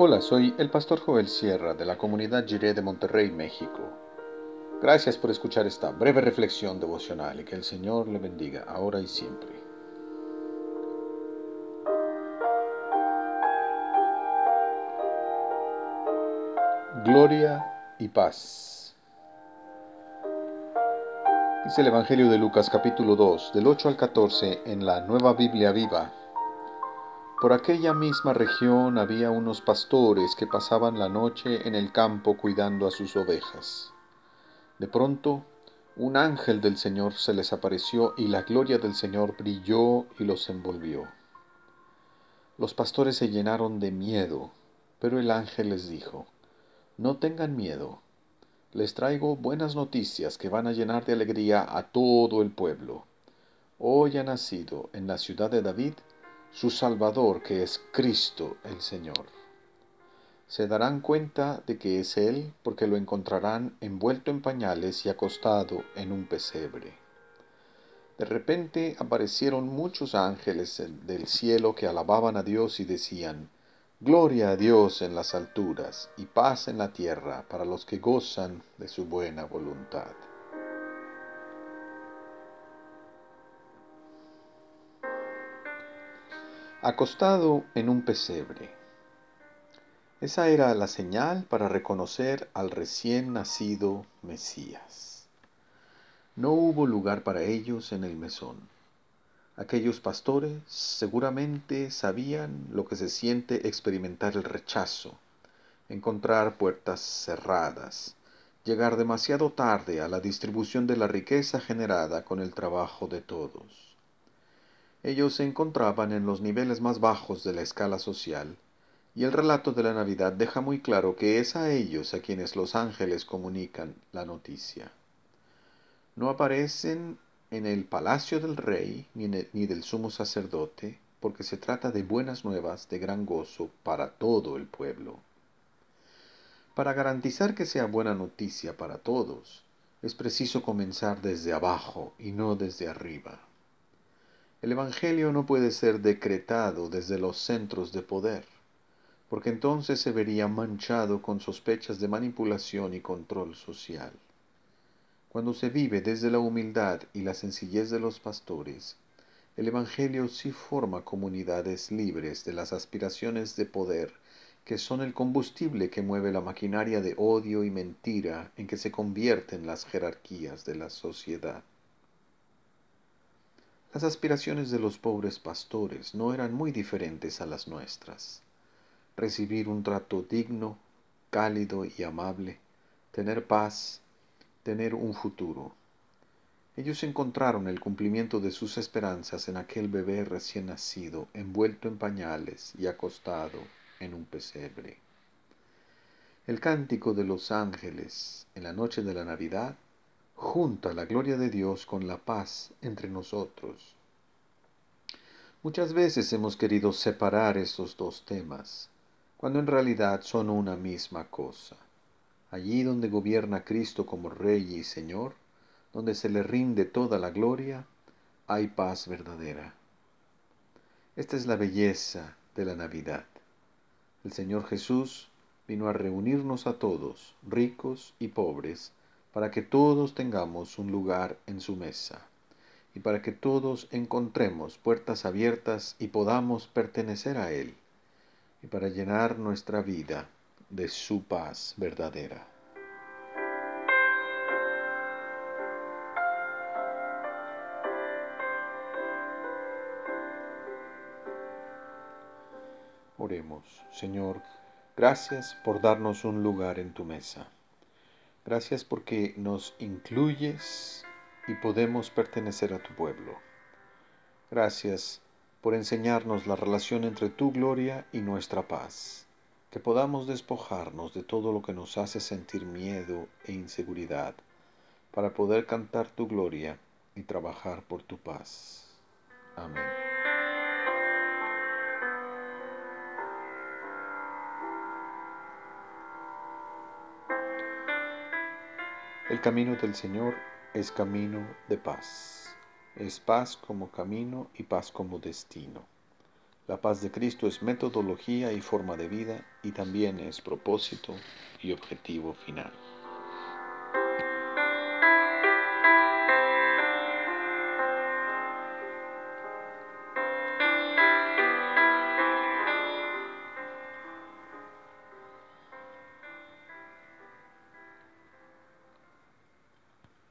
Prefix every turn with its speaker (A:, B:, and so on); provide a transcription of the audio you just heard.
A: Hola, soy el pastor Joel Sierra de la comunidad Jiré de Monterrey, México. Gracias por escuchar esta breve reflexión devocional y que el Señor le bendiga ahora y siempre. Gloria y paz. Dice el Evangelio de Lucas capítulo 2, del 8 al 14 en la Nueva Biblia Viva por aquella misma región había unos pastores que pasaban la noche en el campo cuidando a sus ovejas. De pronto, un ángel del Señor se les apareció y la gloria del Señor brilló y los envolvió. Los pastores se llenaron de miedo, pero el ángel les dijo, No tengan miedo, les traigo buenas noticias que van a llenar de alegría a todo el pueblo. Hoy ha nacido en la ciudad de David su Salvador, que es Cristo el Señor. Se darán cuenta de que es Él porque lo encontrarán envuelto en pañales y acostado en un pesebre. De repente aparecieron muchos ángeles del cielo que alababan a Dios y decían, Gloria a Dios en las alturas y paz en la tierra para los que gozan de su buena voluntad. Acostado en un pesebre. Esa era la señal para reconocer al recién nacido Mesías. No hubo lugar para ellos en el mesón. Aquellos pastores seguramente sabían lo que se siente experimentar el rechazo, encontrar puertas cerradas, llegar demasiado tarde a la distribución de la riqueza generada con el trabajo de todos. Ellos se encontraban en los niveles más bajos de la escala social, y el relato de la Navidad deja muy claro que es a ellos a quienes los ángeles comunican la noticia. No aparecen en el palacio del rey ni, ni del sumo sacerdote, porque se trata de buenas nuevas de gran gozo para todo el pueblo. Para garantizar que sea buena noticia para todos, es preciso comenzar desde abajo y no desde arriba. El Evangelio no puede ser decretado desde los centros de poder, porque entonces se vería manchado con sospechas de manipulación y control social. Cuando se vive desde la humildad y la sencillez de los pastores, el Evangelio sí forma comunidades libres de las aspiraciones de poder que son el combustible que mueve la maquinaria de odio y mentira en que se convierten las jerarquías de la sociedad. Las aspiraciones de los pobres pastores no eran muy diferentes a las nuestras. Recibir un trato digno, cálido y amable, tener paz, tener un futuro. Ellos encontraron el cumplimiento de sus esperanzas en aquel bebé recién nacido, envuelto en pañales y acostado en un pesebre. El cántico de los ángeles en la noche de la Navidad junta la gloria de Dios con la paz entre nosotros. Muchas veces hemos querido separar estos dos temas, cuando en realidad son una misma cosa. Allí donde gobierna Cristo como Rey y Señor, donde se le rinde toda la gloria, hay paz verdadera. Esta es la belleza de la Navidad. El Señor Jesús vino a reunirnos a todos, ricos y pobres, para que todos tengamos un lugar en su mesa y para que todos encontremos puertas abiertas y podamos pertenecer a Él y para llenar nuestra vida de su paz verdadera. Oremos, Señor, gracias por darnos un lugar en tu mesa. Gracias porque nos incluyes y podemos pertenecer a tu pueblo. Gracias por enseñarnos la relación entre tu gloria y nuestra paz, que podamos despojarnos de todo lo que nos hace sentir miedo e inseguridad, para poder cantar tu gloria y trabajar por tu paz. Amén. El camino del Señor es camino de paz. Es paz como camino y paz como destino. La paz de Cristo es metodología y forma de vida y también es propósito y objetivo final.